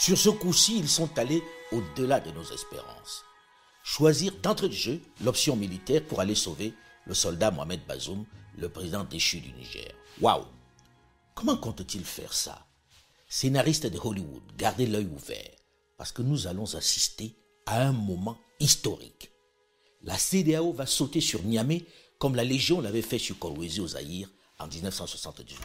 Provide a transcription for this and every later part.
Sur ce coup-ci, ils sont allés au-delà de nos espérances. Choisir d'entrée de jeu l'option militaire pour aller sauver le soldat Mohamed Bazoum, le président déchu du Niger. Waouh Comment compte-t-il faire ça? Scénaristes de Hollywood, gardez l'œil ouvert, parce que nous allons assister à un moment historique. La CDAO va sauter sur Niamey comme la Légion l'avait fait sur Kolwezi au en 1978.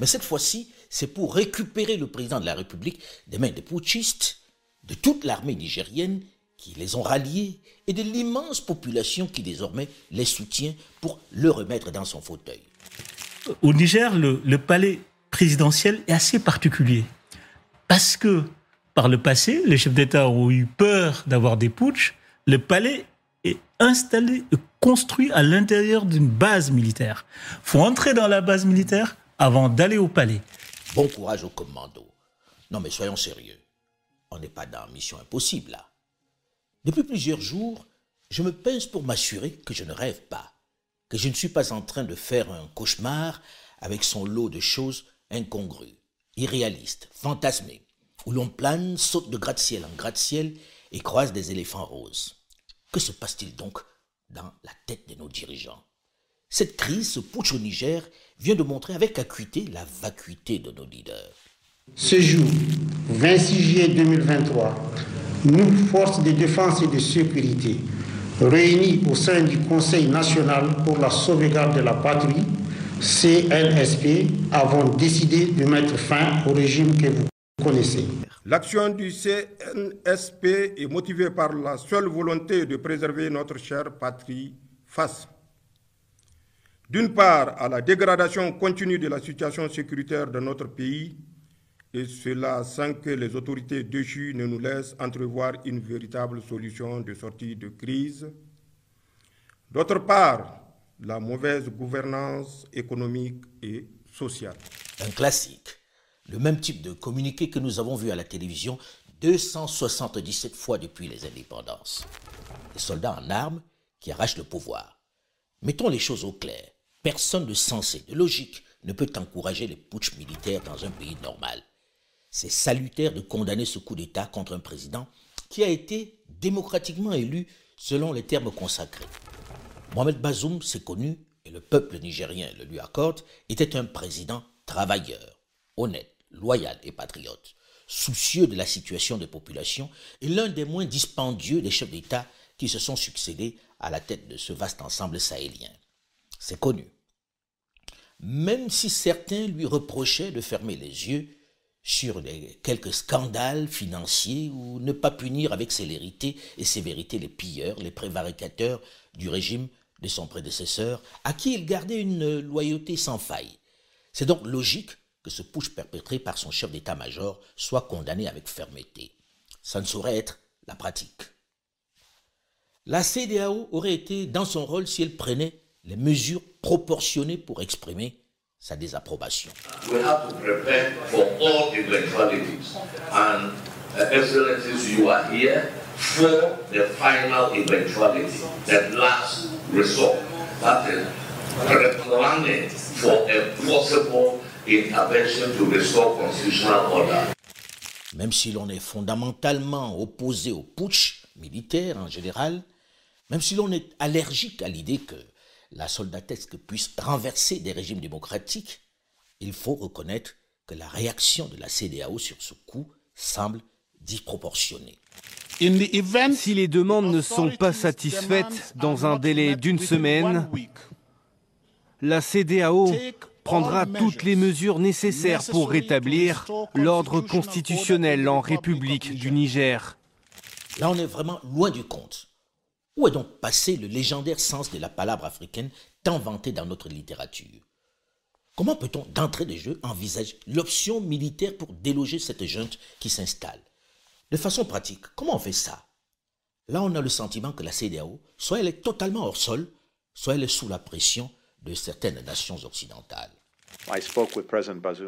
Mais cette fois-ci, c'est pour récupérer le président de la République des mains des putschistes, de toute l'armée nigérienne qui les ont ralliés et de l'immense population qui désormais les soutient pour le remettre dans son fauteuil. Au Niger, le, palais présidentiel est assez particulier parce que par le passé, les chefs d'État ont eu peur d'avoir des putschs. Le palais est installé, construit à l'intérieur d'une base militaire. faut entrer dans la base militaire avant d'aller au palais. Bon courage au commando. Non mais soyons sérieux. On n'est pas dans Mission Impossible là. Depuis plusieurs jours, je me pince pour m'assurer que je ne rêve pas, que je ne suis pas en train de faire un cauchemar avec son lot de choses incongrues, irréalistes, fantasmées, où l'on plane, saute de gratte-ciel en gratte-ciel et croise des éléphants roses. Que se passe-t-il donc dans la tête de nos dirigeants Cette crise, ce putsch au Niger, vient de montrer avec acuité la vacuité de nos leaders. Ce jour, 26 juillet 2023, nous, forces de défense et de sécurité, réunis au sein du Conseil national pour la sauvegarde de la patrie, CNSP, avons décidé de mettre fin au régime que vous connaissez. L'action du CNSP est motivée par la seule volonté de préserver notre chère patrie face, d'une part, à la dégradation continue de la situation sécuritaire de notre pays, et cela sans que les autorités déchues ne nous laissent entrevoir une véritable solution de sortie de crise. D'autre part, la mauvaise gouvernance économique et sociale. Un classique le même type de communiqué que nous avons vu à la télévision 277 fois depuis les indépendances. Des soldats en armes qui arrachent le pouvoir. Mettons les choses au clair. Personne de sensé, de logique, ne peut encourager les putschs militaires dans un pays normal. C'est salutaire de condamner ce coup d'État contre un président qui a été démocratiquement élu selon les termes consacrés. Mohamed Bazoum, c'est connu, et le peuple nigérien le lui accorde, était un président travailleur, honnête, loyal et patriote, soucieux de la situation des populations et l'un des moins dispendieux des chefs d'État qui se sont succédés à la tête de ce vaste ensemble sahélien. C'est connu. Même si certains lui reprochaient de fermer les yeux sur les quelques scandales financiers ou ne pas punir avec célérité et sévérité les pilleurs, les prévaricateurs du régime de son prédécesseur, à qui il gardait une loyauté sans faille. C'est donc logique que ce push perpétré par son chef d'état-major soit condamné avec fermeté. Ça ne saurait être la pratique. La CDAO aurait été dans son rôle si elle prenait les mesures proportionnées pour exprimer sa désapprobation. For the possible même si l'on est fondamentalement opposé au putsch militaire en général, même si l'on est allergique à l'idée que la soldatesque puisse renverser des régimes démocratiques, il faut reconnaître que la réaction de la CDAO sur ce coup semble disproportionnée. Si les demandes ne sont pas satisfaites dans un délai d'une semaine, la CDAO prendra toutes les mesures nécessaires pour rétablir l'ordre constitutionnel en République du Niger. Là, on est vraiment loin du compte. Où est donc passé le légendaire sens de la palabre africaine tant vanté dans notre littérature? Comment peut-on, d'entrée de jeu, envisager l'option militaire pour déloger cette junte qui s'installe? De façon pratique, comment on fait ça? Là, on a le sentiment que la CDAO, soit elle est totalement hors sol, soit elle est sous la pression de certaines nations occidentales.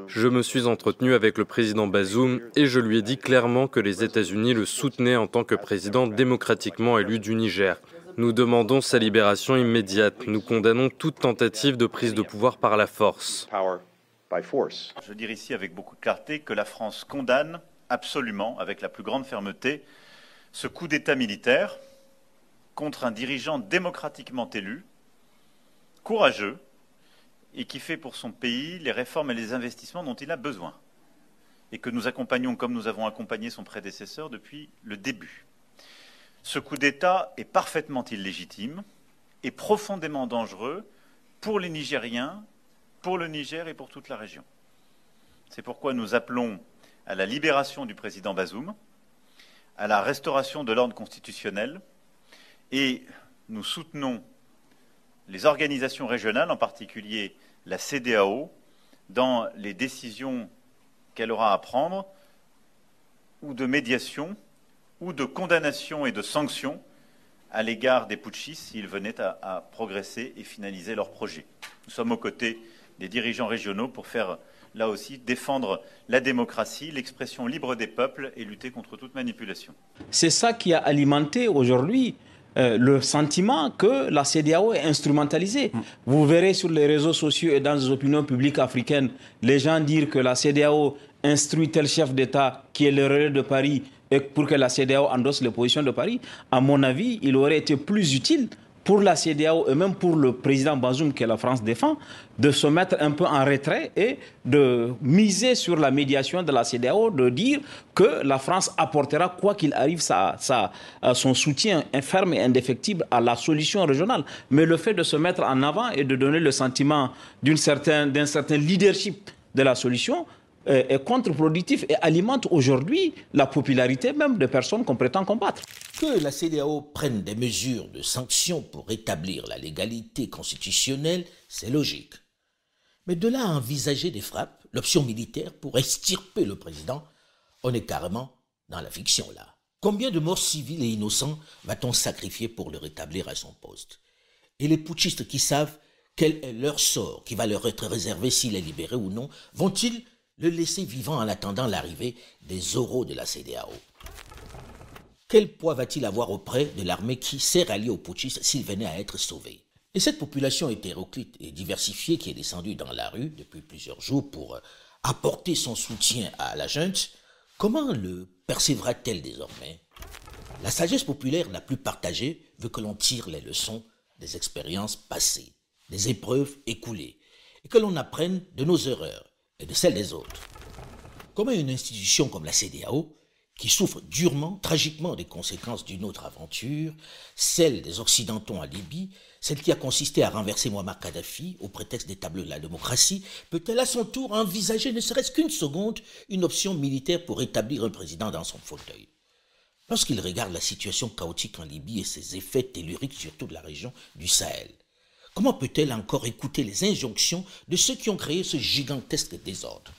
Je me suis entretenu avec le président Bazoum et je lui ai dit clairement que les États-Unis le soutenaient en tant que président démocratiquement élu du Niger. Nous demandons sa libération immédiate. Nous condamnons toute tentative de prise de pouvoir par la force. Je dis ici avec beaucoup de clarté que la France condamne absolument, avec la plus grande fermeté, ce coup d'État militaire contre un dirigeant démocratiquement élu, courageux, et qui fait pour son pays les réformes et les investissements dont il a besoin, et que nous accompagnons comme nous avons accompagné son prédécesseur depuis le début. Ce coup d'État est parfaitement illégitime et profondément dangereux pour les Nigériens, pour le Niger et pour toute la région. C'est pourquoi nous appelons à la libération du président Bazoum, à la restauration de l'ordre constitutionnel, et nous soutenons les organisations régionales, en particulier la CDAO, dans les décisions qu'elle aura à prendre, ou de médiation, ou de condamnation et de sanctions à l'égard des putschistes s'ils venaient à, à, progresser et finaliser leur projet. Nous sommes aux côtés des dirigeants régionaux pour faire, là aussi, défendre la démocratie, l'expression libre des peuples et lutter contre toute manipulation. C'est ça qui a alimenté aujourd'hui euh, le sentiment que la CDAO est instrumentalisée. Vous verrez sur les réseaux sociaux et dans les opinions publiques africaines, les gens dire que la CDAO instruit tel chef d'État qui est le relais de Paris et pour que la CDAO endosse les positions de Paris. À mon avis, il aurait été plus utile pour la CDAO et même pour le président Bazoum que la France défend, de se mettre un peu en retrait et de miser sur la médiation de la CDAO, de dire que la France apportera, quoi qu'il arrive, sa, son soutien ferme et indéfectible à la solution régionale. Mais le fait de se mettre en avant et de donner le sentiment d'un certain leadership de la solution, est contre-productif et alimente aujourd'hui la popularité même de personnes qu'on prétend combattre. Que la CDAO prenne des mesures de sanctions pour rétablir la légalité constitutionnelle, c'est logique. Mais de là à envisager des frappes, l'option militaire pour extirper le président, on est carrément dans la fiction là. Combien de morts civils et innocents va-t-on sacrifier pour le rétablir à son poste? Et les putschistes qui savent quel est leur sort qui va leur être réservé s'il est libéré ou non, vont-ils le laisser vivant en attendant l'arrivée des oraux de la CDAO. Quel poids va-t-il avoir auprès de l'armée qui s'est ralliée aux putschistes s'il venait à être sauvé? Et cette population hétéroclite et diversifiée qui est descendue dans la rue depuis plusieurs jours pour apporter son soutien à la junte, comment le percevra-t-elle désormais? La sagesse populaire la plus partagée veut que l'on tire les leçons des expériences passées, des épreuves écoulées, et que l'on apprenne de nos erreurs et de celles des autres. Comment une institution comme la CDAO, qui souffre durement, tragiquement des conséquences d'une autre aventure, celle des Occidentaux en Libye, celle qui a consisté à renverser Muammar Kadhafi au prétexte d'établir la démocratie, peut-elle à son tour envisager, ne serait-ce qu'une seconde, une option militaire pour établir un président dans son fauteuil? Lorsqu'il regarde la situation chaotique en Libye et ses effets telluriques sur toute la région du Sahel, Comment peut-elle encore écouter les injonctions de ceux qui ont créé ce gigantesque désordre?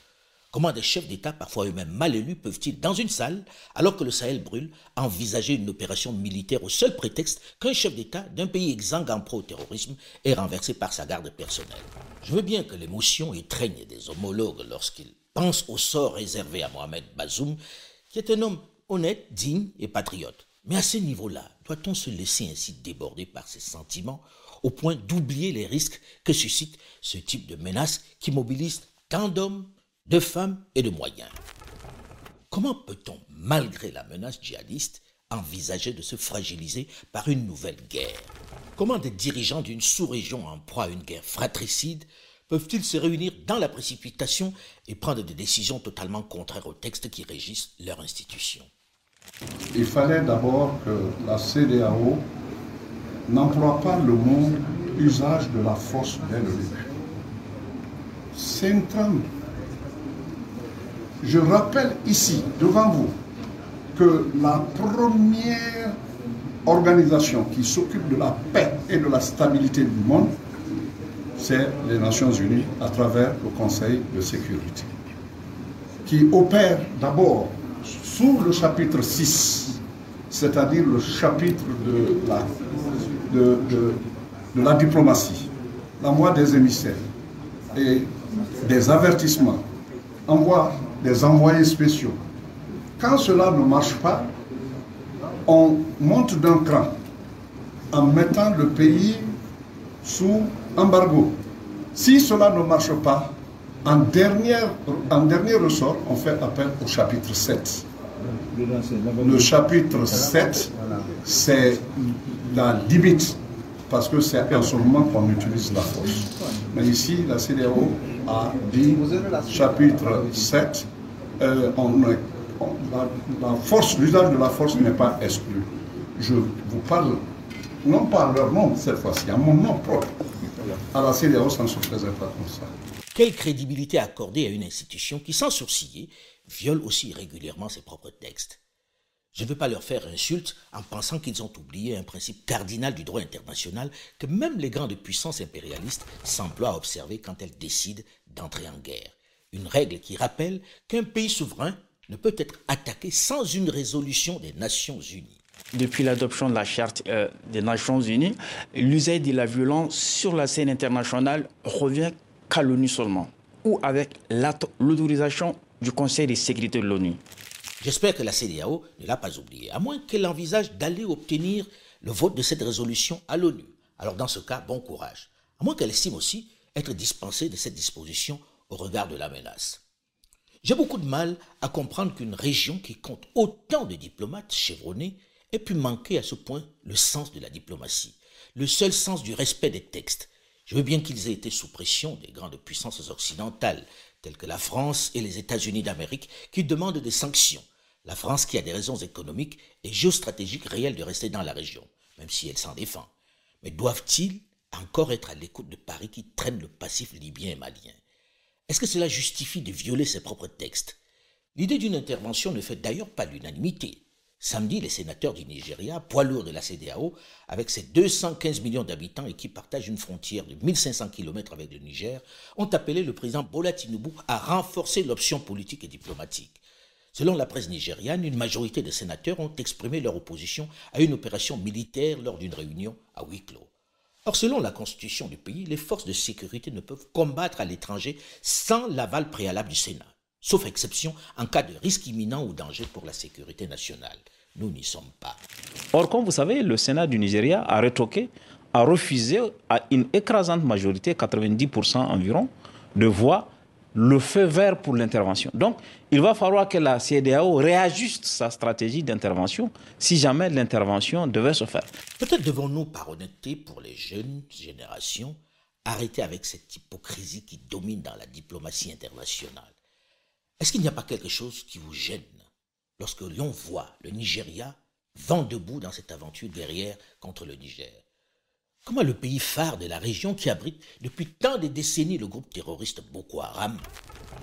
Comment des chefs d'État, parfois eux-mêmes mal élus, peuvent-ils, dans une salle, alors que le Sahel brûle, envisager une opération militaire au seul prétexte qu'un chef d'État d'un pays exsangue en pro-terrorisme est renversé par sa garde personnelle? Je veux bien que l'émotion étreigne des homologues lorsqu'ils pensent au sort réservé à Mohamed Bazoum, qui est un homme honnête, digne et patriote. Mais à ce niveau-là, doit-on se laisser ainsi déborder par ses sentiments au point d'oublier les risques que suscite ce type de menace qui mobilise tant d'hommes, de femmes et de moyens. Comment peut-on, malgré la menace djihadiste, envisager de se fragiliser par une nouvelle guerre? Comment des dirigeants d'une sous-région en proie à une guerre fratricide peuvent-ils se réunir dans la précipitation et prendre des décisions totalement contraires aux textes qui régissent leur institution? Il fallait d'abord que la CDAO n'emploie pas le mot usage de la force dès le début. C'est une. Je rappelle ici, devant vous, que la première organisation qui s'occupe de la paix et de la stabilité du monde, c'est les Nations Unies à travers le Conseil de sécurité, qui opère d'abord sous le chapitre 6, c'est-à-dire le chapitre de la de, de, la diplomatie, l'envoi des émissaires et des avertissements, envoie des envoyés spéciaux. Quand cela ne marche pas, on monte d'un cran en mettant le pays sous embargo. Si cela ne marche pas, En, en dernier ressort, on fait appel au chapitre 7. Le chapitre 7, c'est la limite, parce que c'est en ce moment qu'on utilise la force. Mais ici, la CDAO a dit, chapitre 7, euh, la, force, l'usage de la force n'est pas exclu. Je vous parle, non pas à leur nom cette fois-ci, à mon nom propre. À la CDAO, ça ne se faisait pas comme ça. Quelle crédibilité accorder à une institution qui, sans sourciller, viole aussi régulièrement ses propres textes? Je ne veux pas leur faire insulte en pensant qu'ils ont oublié un principe cardinal du droit international que même les grandes puissances impérialistes s'emploient à observer quand elles décident d'entrer en guerre. Une règle qui rappelle qu'un pays souverain ne peut être attaqué sans une résolution des Nations Unies. Depuis l'adoption de la Charte euh, des Nations Unies, l'usage de la violence sur la scène internationale revient qu'à l'ONU seulement, ou avec l'autorisation du Conseil de sécurité de l'ONU. J'espère que la CDAO ne l'a pas oublié, à moins qu'elle envisage d'aller obtenir le vote de cette résolution à l'ONU. Alors dans ce cas, bon courage. À moins qu'elle estime aussi être dispensée de cette disposition au regard de la menace. J'ai beaucoup de mal à comprendre qu'une région qui compte autant de diplomates chevronnés ait pu manquer à ce point le sens de la diplomatie, le seul sens du respect des textes, je veux bien qu'ils aient été sous pression des grandes puissances occidentales, telles que la France et les États-Unis d'Amérique, qui demandent des sanctions. La France qui a des raisons économiques et géostratégiques réelles de rester dans la région, même si elle s'en défend. Mais doivent-ils encore être à l'écoute de Paris qui traîne le passif libyen et malien? Est-ce que cela justifie de violer ses propres textes? L'idée d'une intervention ne fait d'ailleurs pas l'unanimité. Samedi, les sénateurs du Nigeria, poids lourd de la CDAO, avec ses 215 millions d'habitants et qui partagent une frontière de 1500 km avec le Niger, ont appelé le président Bola Tinubu à renforcer l'option politique et diplomatique. Selon la presse nigériane, une majorité de sénateurs ont exprimé leur opposition à une opération militaire lors d'une réunion à huis. Or, selon la constitution du pays, les forces de sécurité ne peuvent combattre à l'étranger sans l'aval préalable du Sénat sauf exception en cas de risque imminent ou danger pour la sécurité nationale. Nous n'y sommes pas. Or, comme vous savez, le Sénat du Nigeria a retoqué, a refusé à une écrasante majorité, 90% environ, de voix, le feu vert pour l'intervention. Donc, il va falloir que la CDAO réajuste sa stratégie d'intervention si jamais l'intervention devait se faire. Peut-être devons-nous, par honnêteté pour les jeunes générations, arrêter avec cette hypocrisie qui domine dans la diplomatie internationale. Est-ce qu'il n'y a pas quelque chose qui vous gêne lorsque l'on voit le Nigeria vent debout dans cette aventure guerrière contre le Niger? Comment le pays phare de la région qui abrite depuis tant de décennies le groupe terroriste Boko Haram,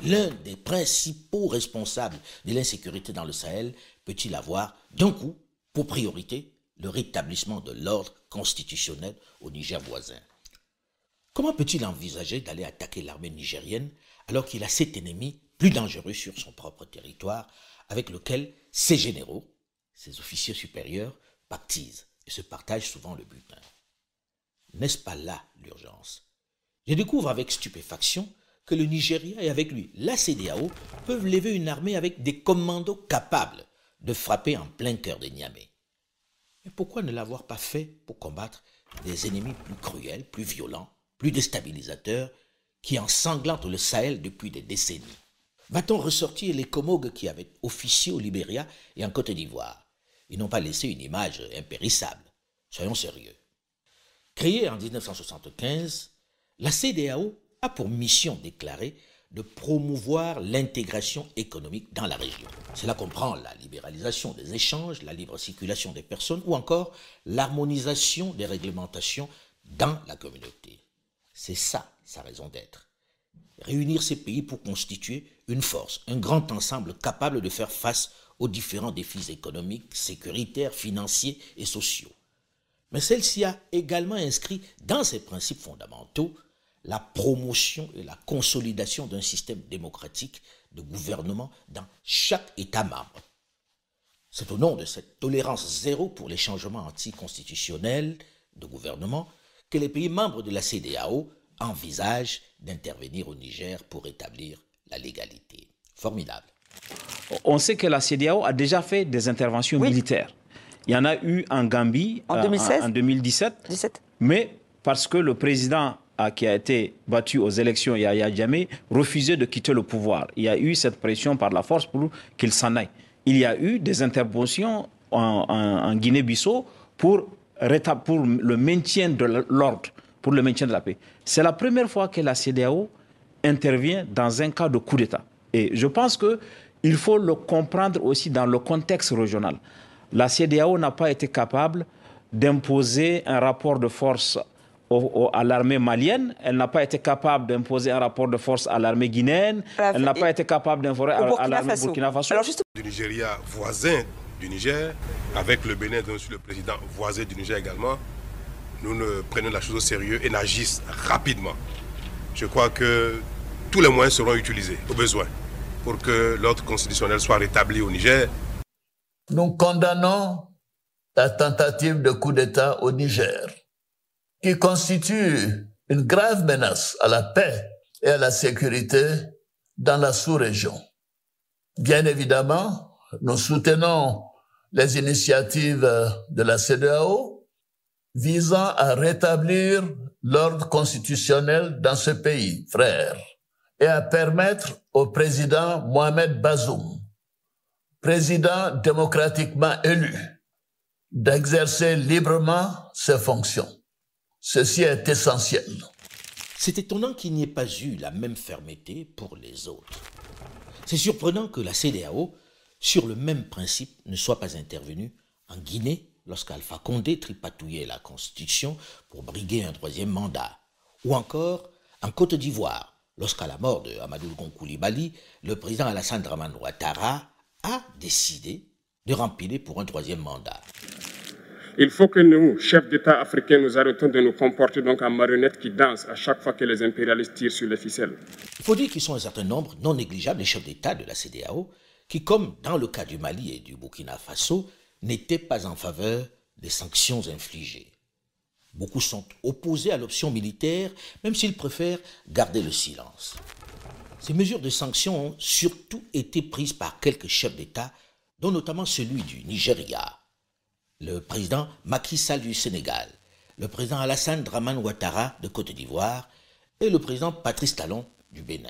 l'un des principaux responsables de l'insécurité dans le Sahel, peut-il avoir d'un coup pour priorité le rétablissement de l'ordre constitutionnel au Niger voisin? Comment peut-il envisager d'aller attaquer l'armée nigérienne alors qu'il a cet ennemi plus dangereux sur son propre territoire, avec lequel ses généraux, ses officiers supérieurs, pactisent et se partagent souvent le butin. N'est-ce pas là l'urgence? Je découvre avec stupéfaction que le Nigeria et avec lui la CDAO peuvent lever une armée avec des commandos capables de frapper en plein cœur de Niamey. Mais pourquoi ne l'avoir pas fait pour combattre des ennemis plus cruels, plus violents, plus déstabilisateurs, qui ensanglantent le Sahel depuis des décennies? Va-t-on ressortir les Comogues qui avaient officié au Libéria et en Côte d'Ivoire? Ils n'ont pas laissé une image impérissable. Soyons sérieux. Créée en 1975, la CDAO a pour mission déclarée de promouvoir l'intégration économique dans la région. Cela comprend la libéralisation des échanges, la libre circulation des personnes ou encore l'harmonisation des réglementations dans la communauté. C'est ça sa raison d'être réunir ces pays pour constituer une force, un grand ensemble capable de faire face aux différents défis économiques, sécuritaires, financiers et sociaux. Mais celle-ci a également inscrit dans ses principes fondamentaux la promotion et la consolidation d'un système démocratique de gouvernement dans chaque État membre. C'est au nom de cette tolérance zéro pour les changements anticonstitutionnels de gouvernement que les pays membres de la CDAO envisage d'intervenir au Niger pour établir la légalité. Formidable. On sait que la CDAO a déjà fait des interventions militaires. Il y en a eu en Gambie en 2016, en, 2017. Mais parce que le président qui a été battu aux élections, Yahya jamais refusé de quitter le pouvoir. Il y a eu cette pression par la force pour qu'il s'en aille. Il y a eu des interventions en, Guinée-Bissau pour, pour le maintien de l'ordre, pour le maintien de la paix. C'est la première fois que la CDAO intervient dans un cas de coup d'État. Et je pense qu'il faut le comprendre aussi dans le contexte régional. La CDAO n'a pas été capable d'imposer un rapport de force à l'armée malienne, elle n'a pas été capable d'imposer un rapport de force à l'armée guinéenne, elle n'a pas été capable d'imposer à, l'armée Burkina Faso. Alors Du Nigeria voisin du Niger, avec le Bénin, dont le président voisin du Niger également, nous ne prenons la chose au sérieux et n'agissons rapidement. Je crois que tous les moyens seront utilisés au besoin pour que l'ordre constitutionnel soit rétabli au Niger. Nous condamnons la tentative de coup d'État au Niger, qui constitue une grave menace à la paix et à la sécurité dans la sous-région. Bien évidemment, nous soutenons les initiatives de la CEDEAO visant à rétablir l'ordre constitutionnel dans ce pays, frère, et à permettre au président Mohamed Bazoum, président démocratiquement élu, d'exercer librement ses fonctions. Ceci est essentiel. C'est étonnant qu'il n'y ait pas eu la même fermeté pour les autres. C'est surprenant que la CDAO, sur le même principe, ne soit pas intervenue en Guinée lorsqu'Alpha Condé tripatouillait la Constitution pour briguer un troisième mandat, ou encore en Côte d'Ivoire, lorsqu'à la mort de Amadou Koulibaly, le président Alassane Draman Ouattara a décidé de remplir pour un troisième mandat. Il faut que nous, chefs d'État africains, nous arrêtons de nous comporter donc en marionnettes qui dansent à chaque fois que les impérialistes tirent sur les ficelles. Il faut dire qu'ils sont un certain nombre non négligeables les chefs d'État de la CDAO qui, comme dans le cas du Mali et du Burkina Faso, n'étaient pas en faveur des sanctions infligées. Beaucoup sont opposés à l'option militaire, même s'ils préfèrent garder le silence. Ces mesures de sanctions ont surtout été prises par quelques chefs d'État, dont notamment celui du Nigeria, le président Macky Sall du Sénégal, le président Alassane Draman Ouattara de Côte d'Ivoire et le président Patrice Talon du Bénin.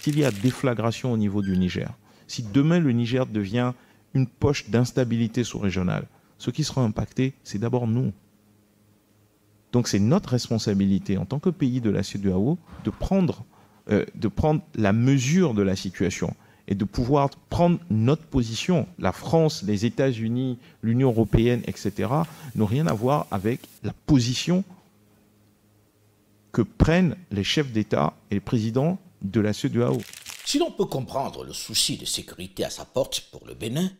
S'il y a déflagration au niveau du Niger, si demain le Niger devient une poche d'instabilité sous-régionale, ce qui sera impacté, c'est d'abord nous. Donc c'est notre responsabilité en tant que pays de la CEDEAO de prendre, euh, de prendre la mesure de la situation et de pouvoir prendre notre position. La France, les États-Unis, l'Union européenne, etc., n'ont rien à voir avec la position que prennent les chefs d'État et les présidents de la CEDEAO. Si l'on peut comprendre le souci de sécurité à sa porte pour le Bénin,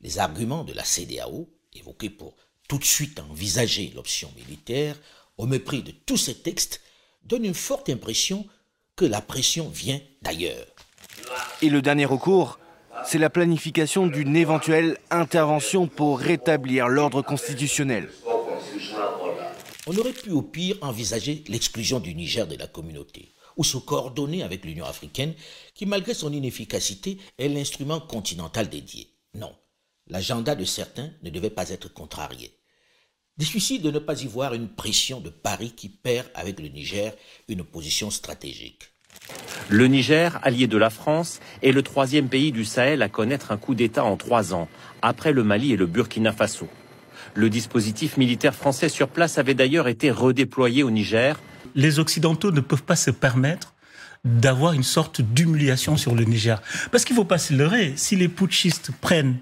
les arguments de la CEDEAO, évoqués pour tout de suite envisager l'option militaire, au mépris de tous ces textes, donnent une forte impression que la pression vient d'ailleurs. Et le dernier recours, c'est la planification d'une éventuelle intervention pour rétablir l'ordre constitutionnel. On aurait pu au pire envisager l'exclusion du Niger de la communauté, ou se coordonner avec l'Union africaine, qui malgré son inefficacité est l'instrument continental dédié. Non, l'agenda de certains ne devait pas être contrarié. Difficile de ne pas y voir une pression de Paris qui perd avec le Niger une position stratégique. Le Niger, allié de la France, est le troisième pays du Sahel à connaître un coup d'État en trois ans, après le Mali et le Burkina Faso. Le dispositif militaire français sur place avait d'ailleurs été redéployé au Niger. Les Occidentaux ne peuvent pas se permettre d'avoir une sorte d'humiliation sur le Niger. Parce qu'il ne faut pas se leurrer, si les putschistes prennent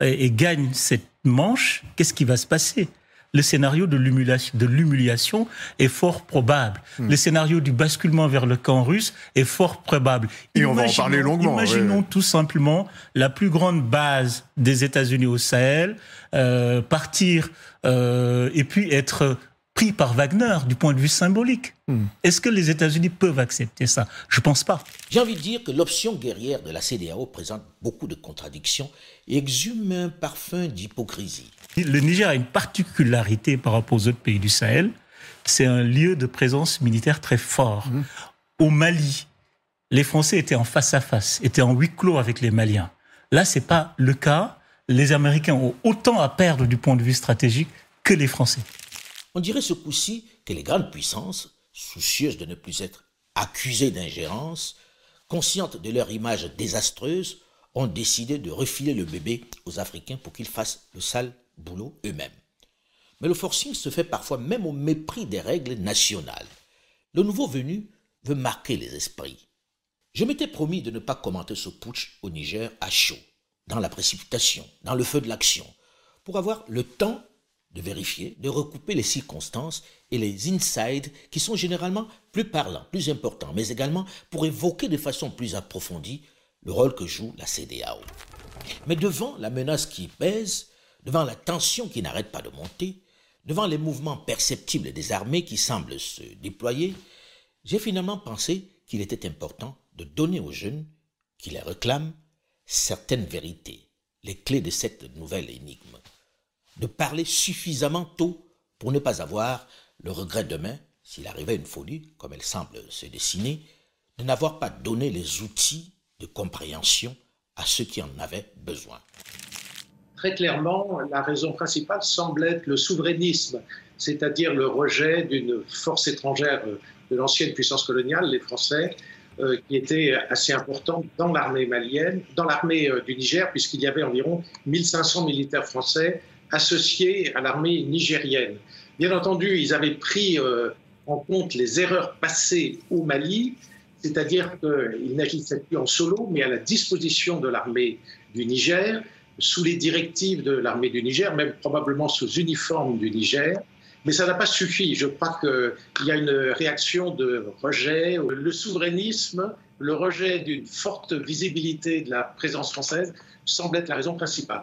et gagnent cette manche, qu'est-ce qui va se passer? Le scénario de l'humiliation est fort probable. Hmm. Le scénario du basculement vers le camp russe est fort probable. Et on va en parler longuement. Imaginons tout simplement la plus grande base des États-Unis au Sahel euh, partir euh, et puis être pris par Wagner du point de vue symbolique. Hmm. Est-ce que les États-Unis peuvent accepter ça? Je ne pense pas. J'ai envie de dire que l'option guerrière de la CDAO présente beaucoup de contradictions et exhume un parfum d'hypocrisie. Le Niger a une particularité par rapport aux autres pays du Sahel. C'est un lieu de présence militaire très fort. Mmh. Au Mali, les Français étaient en face à face, étaient en huis clos avec les Maliens. Là, c'est pas le cas. Les Américains ont autant à perdre du point de vue stratégique que les Français. On dirait ce coup-ci que les grandes puissances soucieuses de ne plus être accusées d'ingérence, conscientes de leur image désastreuse, ont décidé de refiler le bébé aux Africains pour qu'ils fassent le sale boulot eux-mêmes. Mais le forcing se fait parfois même au mépris des règles nationales. Le nouveau venu veut marquer les esprits. Je m'étais promis de ne pas commenter ce putsch au Niger à chaud, dans la précipitation, dans le feu de l'action, pour avoir le temps de vérifier, de recouper les circonstances et les insides qui sont généralement plus parlants, plus importants, mais également pour évoquer de façon plus approfondie le rôle que joue la CDAO. Mais devant la menace qui pèse, devant la tension qui n'arrête pas de monter, devant les mouvements perceptibles des armées qui semblent se déployer, j'ai finalement pensé qu'il était important de donner aux jeunes qui les réclament certaines vérités, les clés de cette nouvelle énigme, de parler suffisamment tôt pour ne pas avoir le regret demain, s'il arrivait une folie, comme elle semble se dessiner, de n'avoir pas donné les outils de compréhension à ceux qui en avaient besoin. Très clairement, la raison principale semble être le souverainisme, c'est-à-dire le rejet d'une force étrangère de l'ancienne puissance coloniale, les Français, euh, qui était assez importante dans l'armée malienne, dans l'armée euh, du Niger, puisqu'il y avait environ 1500 militaires français associés à l'armée nigérienne. Bien entendu, ils avaient pris euh, en compte les erreurs passées au Mali, c'est-à-dire qu'ils n'agissaient plus en solo, mais à la disposition de l'armée du Niger, sous les directives de l'armée du Niger, même probablement sous uniforme du Niger. Mais ça n'a pas suffi. Je crois qu'il y a une réaction de rejet. Le souverainisme, le rejet d'une forte visibilité de la présence française semble être la raison principale.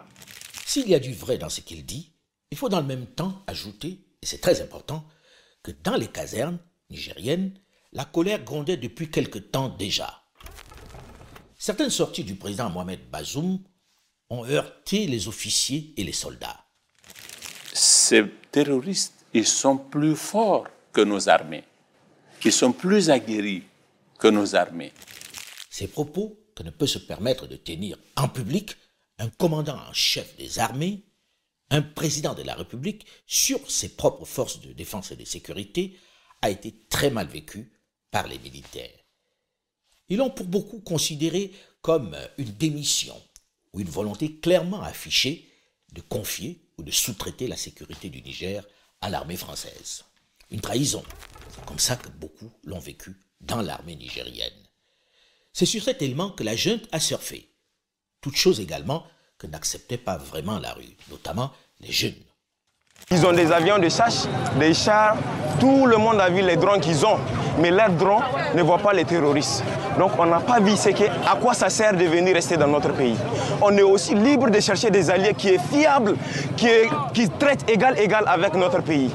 S'il y a du vrai dans ce qu'il dit, il faut dans le même temps ajouter, et c'est très important, que dans les casernes nigériennes, la colère grondait depuis quelque temps déjà. Certaines sorties du président Mohamed Bazoum ont heurté les officiers et les soldats. Ces terroristes, ils sont plus forts que nos armées. Ils sont plus aguerris que nos armées. Ces propos que ne peut se permettre de tenir en public un commandant en chef des armées, un président de la République, sur ses propres forces de défense et de sécurité, a été très mal vécu par les militaires. Ils l'ont pour beaucoup considéré comme une démission ou une volonté clairement affichée de confier ou de sous-traiter la sécurité du Niger à l'armée française. Une trahison. C'est comme ça que beaucoup l'ont vécu dans l'armée nigérienne. C'est sur cet élément que la junte a surfé. Toute chose également que n'acceptaient pas vraiment la rue, notamment les jeunes. Ils ont des avions de chasse, des chars, tout le monde a vu les drones qu'ils ont mais leurs drones ne voient pas les terroristes. Donc on n'a pas vu ce que, à quoi ça sert de venir rester dans notre pays. On est aussi libre de chercher des alliés qui est fiable, qui, qui traite égal égal avec notre pays.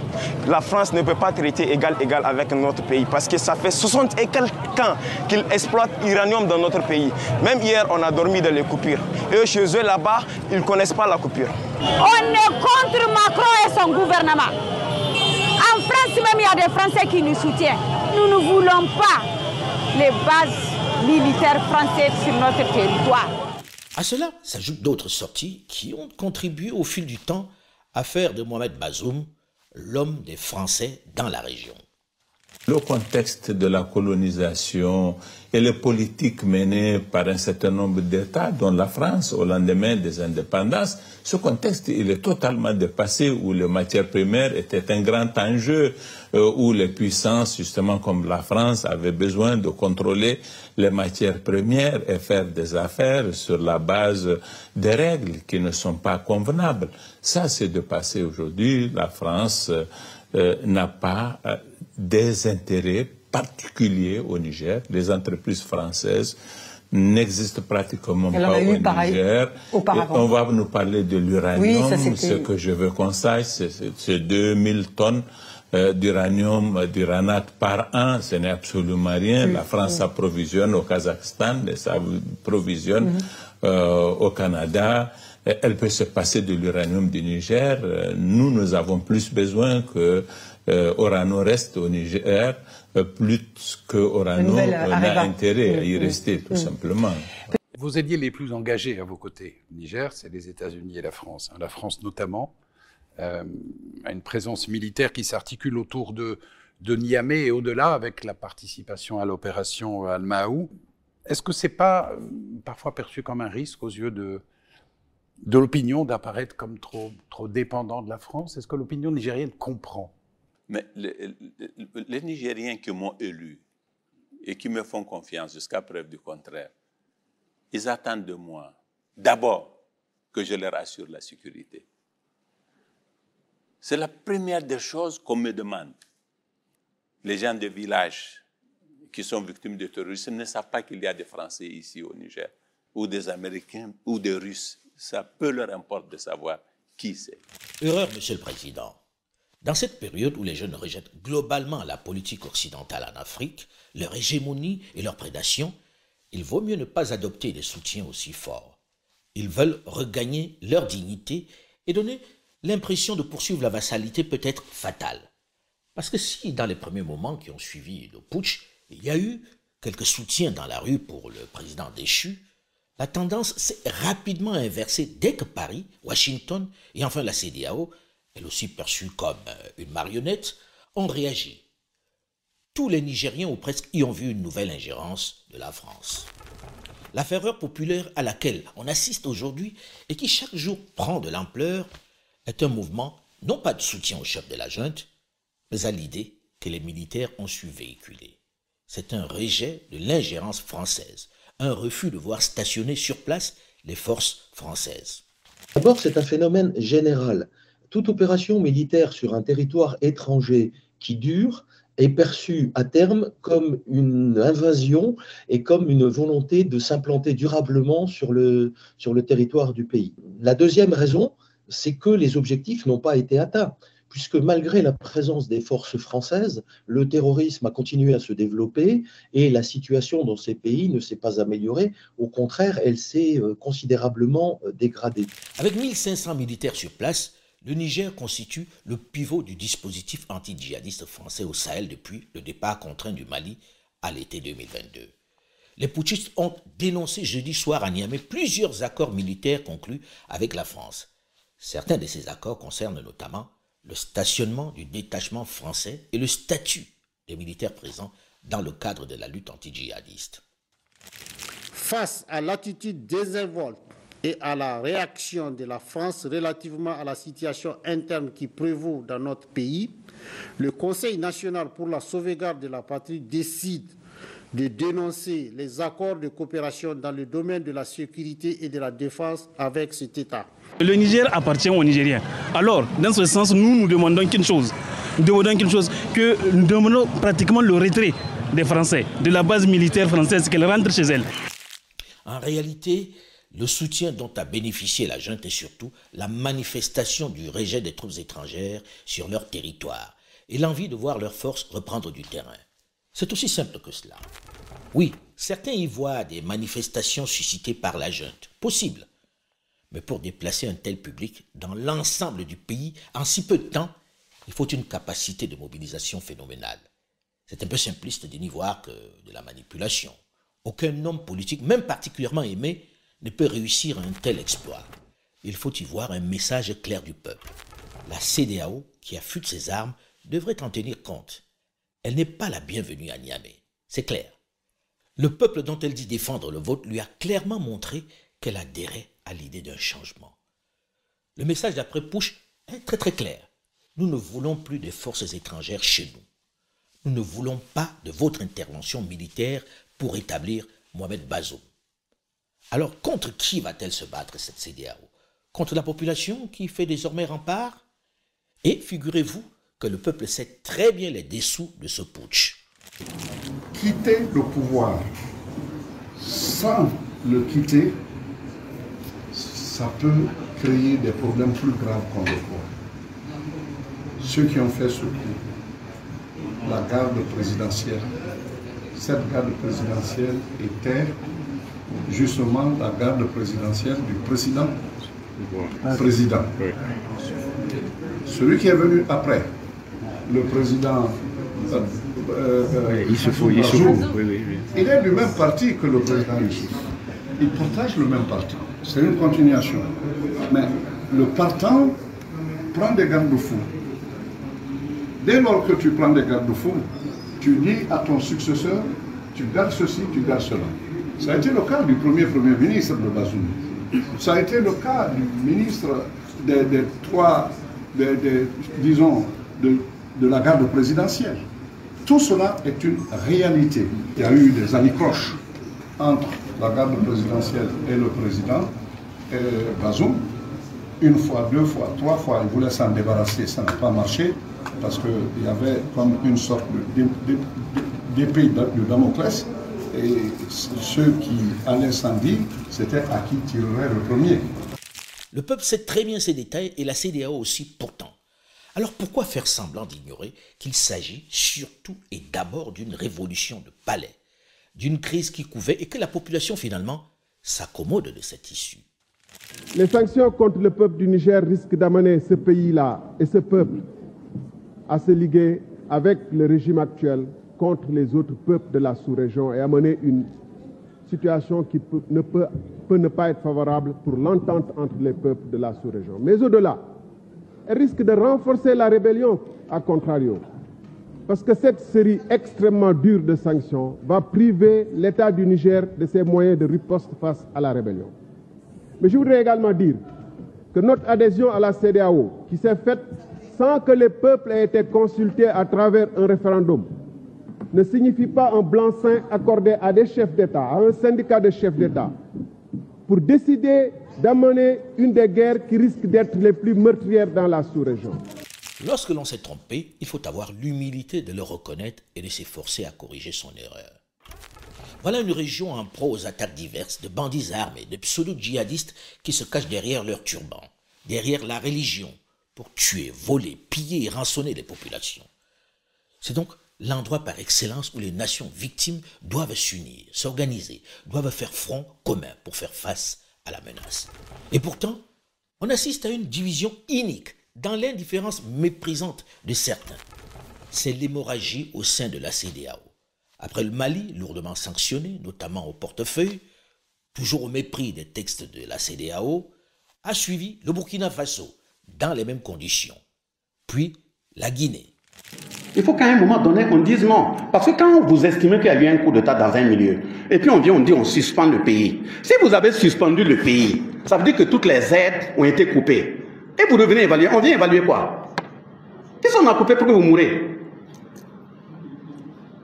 La France ne peut pas traiter égal égal avec notre pays parce que ça fait 60 et quelques ans qu'ils exploitent l'uranium dans notre pays. Même hier, on a dormi dans les coupures. Et chez eux là-bas, ils ne connaissent pas la coupure. On est contre Macron et son gouvernement. En France même, il y a des Français qui nous soutiennent. Nous ne voulons pas les bases militaires françaises sur notre territoire. À cela s'ajoutent d'autres sorties qui ont contribué au fil du temps à faire de Mohamed Bazoum l'homme des Français dans la région. Le contexte de la colonisation et les politiques menées par un certain nombre d'États, dont la France, au lendemain des indépendances, ce contexte, il est totalement dépassé, où les matières primaires étaient un grand enjeu, euh, où les puissances, justement comme la France, avaient besoin de contrôler les matières premières et faire des affaires sur la base des règles qui ne sont pas convenables. Ça, c'est dépassé aujourd'hui. La France euh, n'a pas... Euh, des intérêts particuliers au Niger. Les entreprises françaises n'existent pratiquement pas au Niger. on va nous parler de l'uranium. Ce que je veux qu'on sache, c'est 2000 tonnes euh, d'uranium, euh, d'uranate par an. Ce n'est absolument rien. La France s'approvisionne au Kazakhstan, s'approvisionne mhm. euh, au Canada. Elle peut se passer de l'uranium du Niger. Nous, nous avons plus besoin que euh, Orano reste au Niger, euh, plus que Orano euh, n'a intérêt à y mm, mm, rester, tout mm. simplement. Vos alliés les plus engagés à vos côtés au Niger, c'est les États-Unis et la France. La France notamment a une présence militaire qui s'articule autour de de Niamey et au-delà avec la participation à l'opération Al-Maou. Est-ce que c'est pas euh, parfois perçu comme un risque aux yeux de, de l'opinion d'apparaître comme trop, trop dépendant de la France? Est-ce que l'opinion nigérienne comprend? Mais les, les Nigériens qui m'ont élu et qui me font confiance jusqu'à preuve du contraire, ils attendent de moi d'abord que je leur assure la sécurité. C'est la première des choses qu'on me demande. Les gens des villages qui sont victimes de terrorisme ne savent pas qu'il y a des Français ici au Niger, ou des Américains, ou des Russes. Ça peut leur importer de savoir qui c'est. Erreur, Monsieur le Président. Dans cette période où les jeunes rejettent globalement la politique occidentale en Afrique, leur hégémonie et leur prédation, il vaut mieux ne pas adopter des soutiens aussi forts. Ils veulent regagner leur dignité et donner l'impression de poursuivre la vassalité peut être fatale. Parce que si, dans les premiers moments qui ont suivi le putsch, il y a eu quelques soutiens dans la rue pour le président déchu, la tendance s'est rapidement inversée dès que Paris, Washington et enfin la CDAO, elle aussi perçue comme euh, une marionnette, ont réagi. Tous les Nigériens ou presque y ont vu une nouvelle ingérence de la France. La ferveur populaire à laquelle on assiste aujourd'hui et qui chaque jour prend de l'ampleur est un mouvement non pas de soutien au chef de la junte, mais à l'idée que les militaires ont su véhiculer. C'est un rejet de l'ingérence française, un refus de voir stationner sur place les forces françaises. D'abord, c'est un phénomène général. Toute opération militaire sur un territoire étranger qui dure est perçue à terme comme une invasion et comme une volonté de s'implanter durablement sur le, sur le territoire du pays. La deuxième raison, c'est que les objectifs n'ont pas été atteints, puisque malgré la présence des forces françaises, le terrorisme a continué à se développer et la situation dans ces pays ne s'est pas améliorée. Au contraire, elle s'est euh, considérablement euh, dégradée. Avec 1500 militaires sur place, le Niger constitue le pivot du dispositif anti-djihadiste français au Sahel depuis le départ contraint du Mali à l'été 2022. Les putschistes ont dénoncé jeudi soir à Niamey plusieurs accords militaires conclus avec la France. Certains de ces accords concernent notamment le stationnement du détachement français et le statut des militaires présents dans le cadre de la lutte anti-djihadiste. Face à l'attitude désinvolte et à la réaction de la France relativement à la situation interne qui prévaut dans notre pays, le Conseil national pour la sauvegarde de la patrie décide de dénoncer les accords de coopération dans le domaine de la sécurité et de la défense avec cet État. Le Niger appartient aux Nigériens. Alors, dans ce sens, nous nous demandons qu'une chose. Nous demandons qu'une chose, que nous demandons pratiquement le retrait des Français, de la base militaire française, qu'elle rentre chez elle. En réalité, le soutien dont a bénéficié la junte est surtout la manifestation du rejet des troupes étrangères sur leur territoire et l'envie de voir leurs forces reprendre du terrain. C'est aussi simple que cela. Oui, certains y voient des manifestations suscitées par la junte. Possible. Mais pour déplacer un tel public dans l'ensemble du pays en si peu de temps, il faut une capacité de mobilisation phénoménale. C'est un peu simpliste de n'y voir que de la manipulation. Aucun homme politique, même particulièrement aimé, ne peut réussir un tel exploit. Il faut y voir un message clair du peuple. La CDAO, qui affûte ses armes, devrait en tenir compte elle n'est pas la bienvenue à Niamey. C'est clair. Le peuple dont elle dit défendre le vote lui a clairement montré qu'elle adhérait à l'idée d'un changement. Le message d'après Push est très très clair. Nous ne voulons plus de forces étrangères chez nous. Nous ne voulons pas de votre intervention militaire pour établir Mohamed Bazoum. Alors contre qui va-t-elle se battre cette CDAO Contre la population qui fait désormais rempart? Et figurez-vous que le peuple sait très bien les dessous de ce putsch. Quitter le pouvoir sans le quitter, ça peut créer des problèmes plus graves qu'on le voit. Ceux qui ont fait ce coup, la garde présidentielle, cette garde présidentielle était justement la garde présidentielle du président. Président. Celui qui est venu après, le président euh, euh, il, se fout, il, il est du même parti que le président Youssouf. Il partage le même parti. C'est une continuation. Mais le partant prend des garde-fous. Dès lors que tu prends des garde-fous, tu dis à ton successeur, tu gardes ceci, tu gardes cela. Ça a été le cas du premier Premier ministre de Bazoum. Ça a été le cas du ministre des, trois, disons, de, de la garde présidentielle. Tout cela est une réalité. Il y a eu des anicroches entre la garde présidentielle et le président Bazoum. Une fois, deux fois, trois fois, il voulait s'en débarrasser, ça n'a pas marché parce qu'il y avait comme une sorte d'épée de, Damoclès et ceux qui allaient s'en dire, c'était à qui tirerait le premier. Le peuple sait très bien ces détails et la CDAO aussi pourtant. Alors pourquoi faire semblant d'ignorer qu'il s'agit surtout et d'abord d'une révolution de palais, d'une crise qui couvait et que la population finalement s'accommode de cette issue? Les sanctions contre le peuple du Niger risquent d'amener ce pays-là et ce peuple à se liguer avec le régime actuel contre les autres peuples de la sous-région et amener une situation qui ne peut, peut ne pas être favorable pour l'entente entre les peuples de la sous-région. Mais au-delà, risque de renforcer la rébellion, à contrario. Parce que cette série extrêmement dure de sanctions va priver l'État du Niger de ses moyens de riposte face à la rébellion. Mais je voudrais également dire que notre adhésion à la CDAO, qui s'est faite sans que les peuples aient été consultés à travers un référendum, ne signifie pas un blanc-seing accordé à des chefs d'État, à un syndicat de chefs d'État, pour décider d'amener une des guerres qui risque d'être les plus meurtrières dans la sous-région. Lorsque l'on s'est trompé, il faut avoir l'humilité de le reconnaître et de s'efforcer à corriger son erreur. Voilà une région en proie aux attaques diverses de bandits armés, de pseudo-djihadistes qui se cachent derrière leur turban, derrière la religion, pour tuer, voler, piller et rançonner les populations. C'est donc l'endroit par excellence où les nations victimes doivent s'unir, s'organiser, doivent faire front commun pour faire face à la menace. Et pourtant, on assiste à une division inique dans l'indifférence méprisante de certains. C'est l'hémorragie au sein de la CDAO. Après le Mali, lourdement sanctionné, notamment au portefeuille, toujours au mépris des textes de la CDAO, a suivi le Burkina Faso, dans les mêmes conditions. Puis la Guinée, il faut qu'à un moment donné, on dise non. Parce que quand vous estimez qu'il y a eu un coup d'État dans un milieu, et puis on vient, on dit on suspend le pays. Si vous avez suspendu le pays, ça veut dire que toutes les aides ont été coupées. Et vous revenez évaluer. On vient évaluer quoi? Qu'est-ce qu'on a coupé pour que vous mourrez?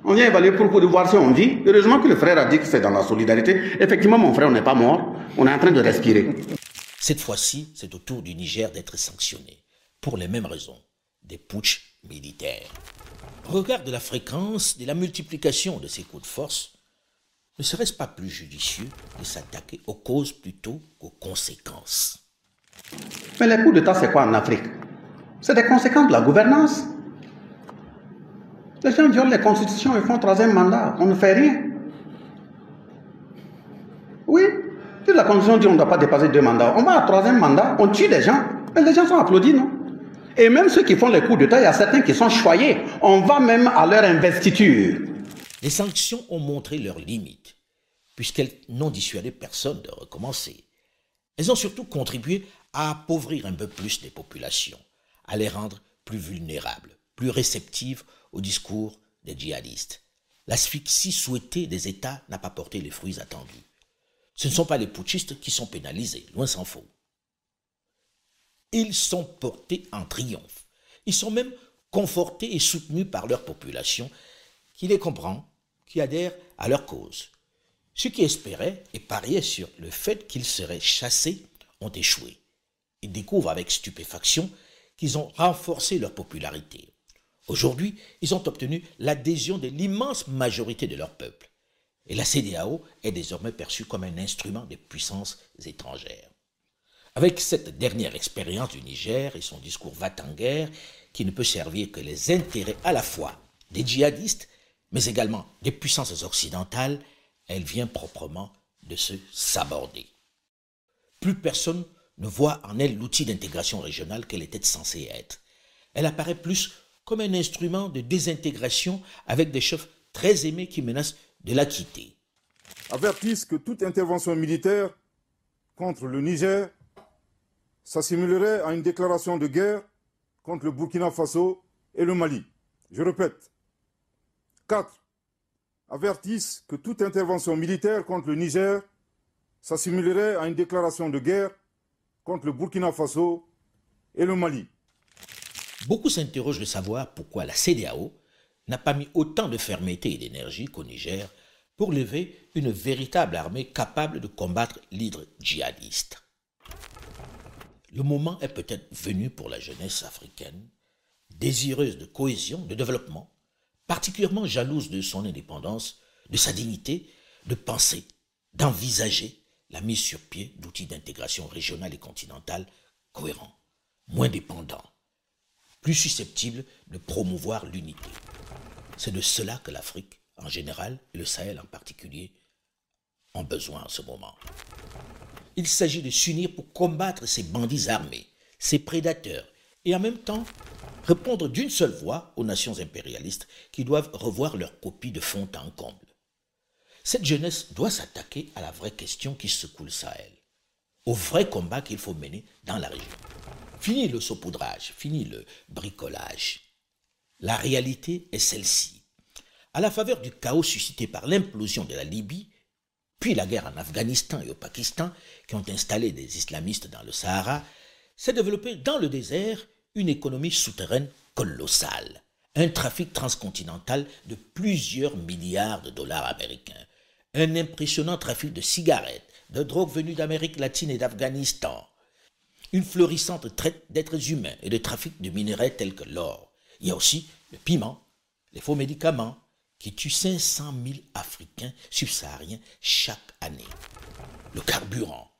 On vient évaluer pour, pour voir si on vit. Heureusement que le frère a dit que c'est dans la solidarité. Effectivement, mon frère, on n'est pas mort. On est en train de respirer. Cette fois-ci, c'est au tour du Niger d'être sanctionné. Pour les mêmes raisons. Des putschs militaire. regard de la fréquence et la multiplication de ces coups de force, ne serait-ce pas plus judicieux de s'attaquer aux causes plutôt qu'aux conséquences? Mais les coups d'État, c'est quoi en Afrique? C'est des conséquences de la gouvernance. Les gens violent les constitutions et font troisième mandat. On ne fait rien. Oui, si la constitution dit qu'on ne doit pas dépasser deux mandats, on va à troisième mandat, on tue des gens. Et les gens sont applaudis, non? Et même ceux qui font les coups d'État, il y a certains qui sont choyés. On va même à leur investiture. Les sanctions ont montré leurs limites, puisqu'elles n'ont dissuadé personne de recommencer. Elles ont surtout contribué à appauvrir un peu plus les populations, à les rendre plus vulnérables, plus réceptives au discours des djihadistes. L'asphyxie souhaitée des États n'a pas porté les fruits attendus. Ce ne sont pas les putschistes qui sont pénalisés, loin s'en faut. Ils sont portés en triomphe. Ils sont même confortés et soutenus par leur population qui les comprend, qui adhère à leur cause. Ceux qui espéraient et pariaient sur le fait qu'ils seraient chassés ont échoué. Ils découvrent avec stupéfaction qu'ils ont renforcé leur popularité. Aujourd'hui, ils ont obtenu l'adhésion de l'immense majorité de leur peuple. Et la CDAO est désormais perçue comme un instrument des puissances étrangères. Avec cette dernière expérience du Niger et son discours va-t-en-guerre, qui ne peut servir que les intérêts à la fois des djihadistes, mais également des puissances occidentales, elle vient proprement de se saborder. Plus personne ne voit en elle l'outil d'intégration régionale qu'elle était censée être. Elle apparaît plus comme un instrument de désintégration avec des chefs très aimés qui menacent de la quitter. Avertissent que toute intervention militaire contre le Niger s'assimilerait à une déclaration de guerre contre le Burkina Faso et le Mali. Je répète. 4. Avertissent que toute intervention militaire contre le Niger s'assimilerait à une déclaration de guerre contre le Burkina Faso et le Mali. Beaucoup s'interrogent de savoir pourquoi la CDAO n'a pas mis autant de fermeté et d'énergie qu'au Niger pour lever une véritable armée capable de combattre l'hydre djihadiste. Le moment est peut-être venu pour la jeunesse africaine, désireuse de cohésion, de développement, particulièrement jalouse de son indépendance, de sa dignité, de penser, d'envisager la mise sur pied d'outils d'intégration régionale et continentale cohérents, moins dépendants, plus susceptibles de promouvoir l'unité. C'est de cela que l'Afrique en général et le Sahel en particulier ont besoin en ce moment. Il s'agit de s'unir pour combattre ces bandits armés, ces prédateurs, et en même temps répondre d'une seule voix aux nations impérialistes qui doivent revoir leur copie de fond en comble. Cette jeunesse doit s'attaquer à la vraie question qui secoue le Sahel, au vrai combat qu'il faut mener dans la région. Fini le saupoudrage, fini le bricolage. La réalité est celle-ci. À la faveur du chaos suscité par l'implosion de la Libye, puis la guerre en Afghanistan et au Pakistan, qui ont installé des islamistes dans le Sahara, s'est développée dans le désert une économie souterraine colossale, un trafic transcontinental de plusieurs milliards de dollars américains, un impressionnant trafic de cigarettes, de drogues venues d'Amérique latine et d'Afghanistan, une florissante traite d'êtres humains et de trafic de minerais tels que l'or. Il y a aussi le piment, les faux médicaments, qui tuent 500 000 Africains subsahariens chaque année. Le carburant,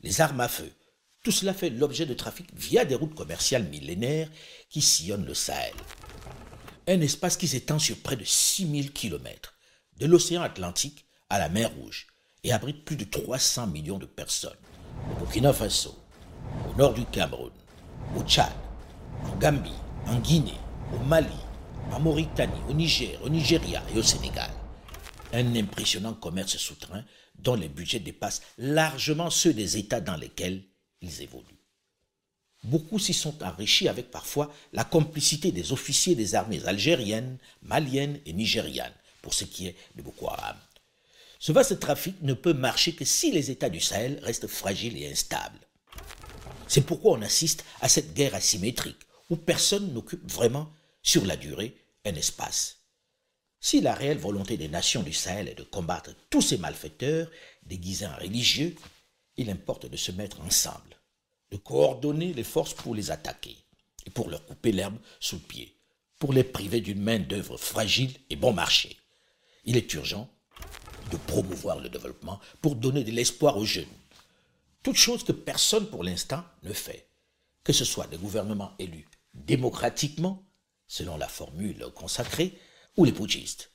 les armes à feu, tout cela fait l'objet de trafic via des routes commerciales millénaires qui sillonnent le Sahel. Un espace qui s'étend sur près de 6000 km, de l'océan Atlantique à la mer Rouge, et abrite plus de 300 millions de personnes. Au Burkina Faso, au nord du Cameroun, au Tchad, en Gambie, en Guinée, au Mali, en Mauritanie, au Niger, au Nigeria et au Sénégal. Un impressionnant commerce souterrain dont les budgets dépassent largement ceux des États dans lesquels ils évoluent. Beaucoup s'y sont enrichis avec parfois la complicité des officiers des armées algériennes, maliennes et nigérianes, pour ce qui est de Boko Haram. Ce vaste trafic ne peut marcher que si les États du Sahel restent fragiles et instables. C'est pourquoi on assiste à cette guerre asymétrique, où personne n'occupe vraiment, sur la durée, un espace. Si la réelle volonté des nations du Sahel est de combattre tous ces malfaiteurs déguisés en religieux, il importe de se mettre ensemble, de coordonner les forces pour les attaquer et pour leur couper l'herbe sous le pied, pour les priver d'une main-d'œuvre fragile et bon marché. Il est urgent de promouvoir le développement pour donner de l'espoir aux jeunes. Toute chose que personne pour l'instant ne fait, que ce soit des gouvernements élus démocratiquement, selon la formule consacrée, ou les putschistes.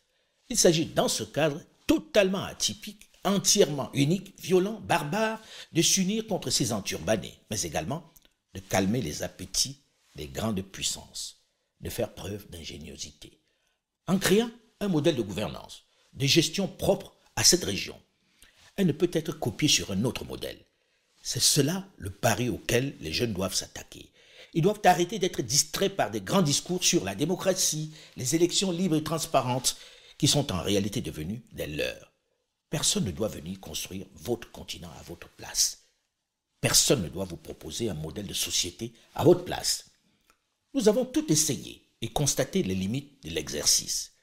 Il s'agit dans ce cadre totalement atypique entièrement unique, violent, barbare, de s'unir contre ces enturbanés, mais également de calmer les appétits des grandes puissances, de faire preuve d'ingéniosité, en créant un modèle de gouvernance, de gestion propre à cette région. Elle ne peut être copiée sur un autre modèle. C'est cela le pari auquel les jeunes doivent s'attaquer. Ils doivent arrêter d'être distraits par des grands discours sur la démocratie, les élections libres et transparentes, qui sont en réalité devenues des leurs. Personne ne doit venir construire votre continent à votre place. Personne ne doit vous proposer un modèle de société à votre place. Nous avons tout essayé et constaté les limites de l'exercice.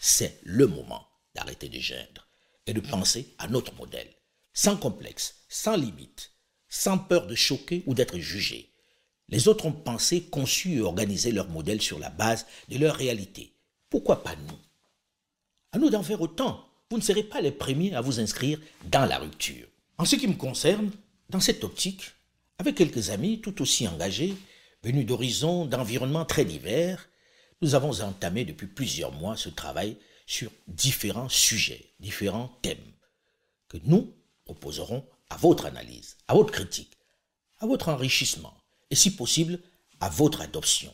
C'est le moment d'arrêter de geindre et de penser à notre modèle, sans complexe, sans limite, sans peur de choquer ou d'être jugé. Les autres ont pensé, conçu et organisé leur modèle sur la base de leur réalité. Pourquoi pas nous? À nous d'en faire autant vous ne serez pas les premiers à vous inscrire dans la rupture. En ce qui me concerne, dans cette optique, avec quelques amis tout aussi engagés, venus d'horizons, d'environnements très divers, nous avons entamé depuis plusieurs mois ce travail sur différents sujets, différents thèmes, que nous proposerons à votre analyse, à votre critique, à votre enrichissement, et si possible, à votre adoption.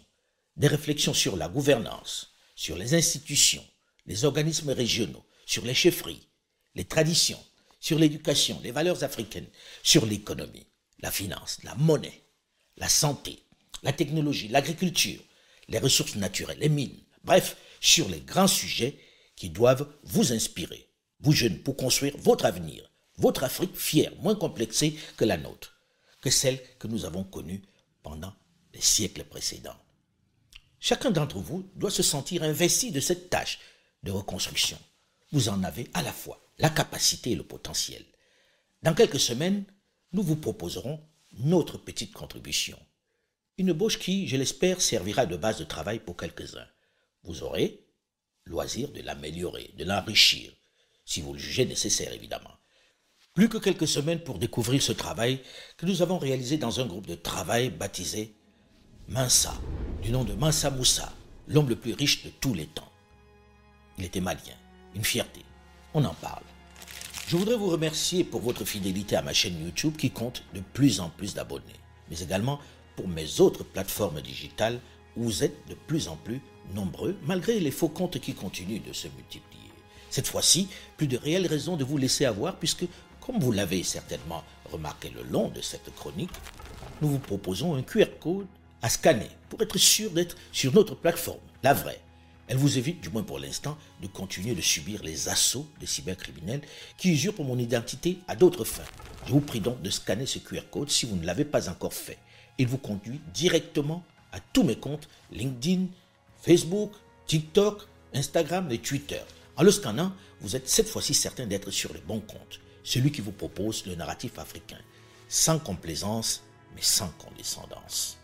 Des réflexions sur la gouvernance, sur les institutions, les organismes régionaux, sur les chefferies, les traditions, sur l'éducation, les valeurs africaines, sur l'économie, la finance, la monnaie, la santé, la technologie, l'agriculture, les ressources naturelles, les mines, Bref, sur les grands sujets qui doivent vous inspirer, vous jeunes, pour construire votre avenir, votre Afrique fière, moins complexée que la nôtre, que celle que nous avons connue pendant les siècles précédents. Chacun d'entre vous doit se sentir investi de cette tâche de reconstruction. Vous en avez à la fois la capacité et le potentiel. Dans quelques semaines, nous vous proposerons notre petite contribution. Une ébauche qui, je l'espère, servira de base de travail pour quelques-uns. Vous aurez loisir de l'améliorer, de l'enrichir, si vous le jugez nécessaire évidemment. Plus que quelques semaines pour découvrir ce travail que nous avons réalisé dans un groupe de travail baptisé Mansa, du nom de Mansa Moussa, l'homme le plus riche de tous les temps. Il était malien, une fierté. On en parle. Je voudrais vous remercier pour votre fidélité à ma chaîne YouTube qui compte de plus en plus d'abonnés, mais également pour mes autres plateformes digitales où vous êtes de plus en plus nombreux malgré les faux comptes qui continuent de se multiplier. Cette fois-ci, plus de réelles raisons de vous laisser avoir puisque, comme vous l'avez certainement remarqué le long de cette chronique, nous vous proposons un QR code à scanner pour être sûr d'être sur notre plateforme, la vraie. Elle vous évite, du moins pour l'instant, de continuer de subir les assauts des cybercriminels qui usurpent mon identité à d'autres fins. Je vous prie donc de scanner ce QR code si vous ne l'avez pas encore fait. Il vous conduit directement à tous mes comptes LinkedIn, Facebook, TikTok, Instagram et Twitter. En le scannant, vous êtes cette fois-ci certain d'être sur le bon compte, celui qui vous propose le narratif africain, sans complaisance mais sans condescendance.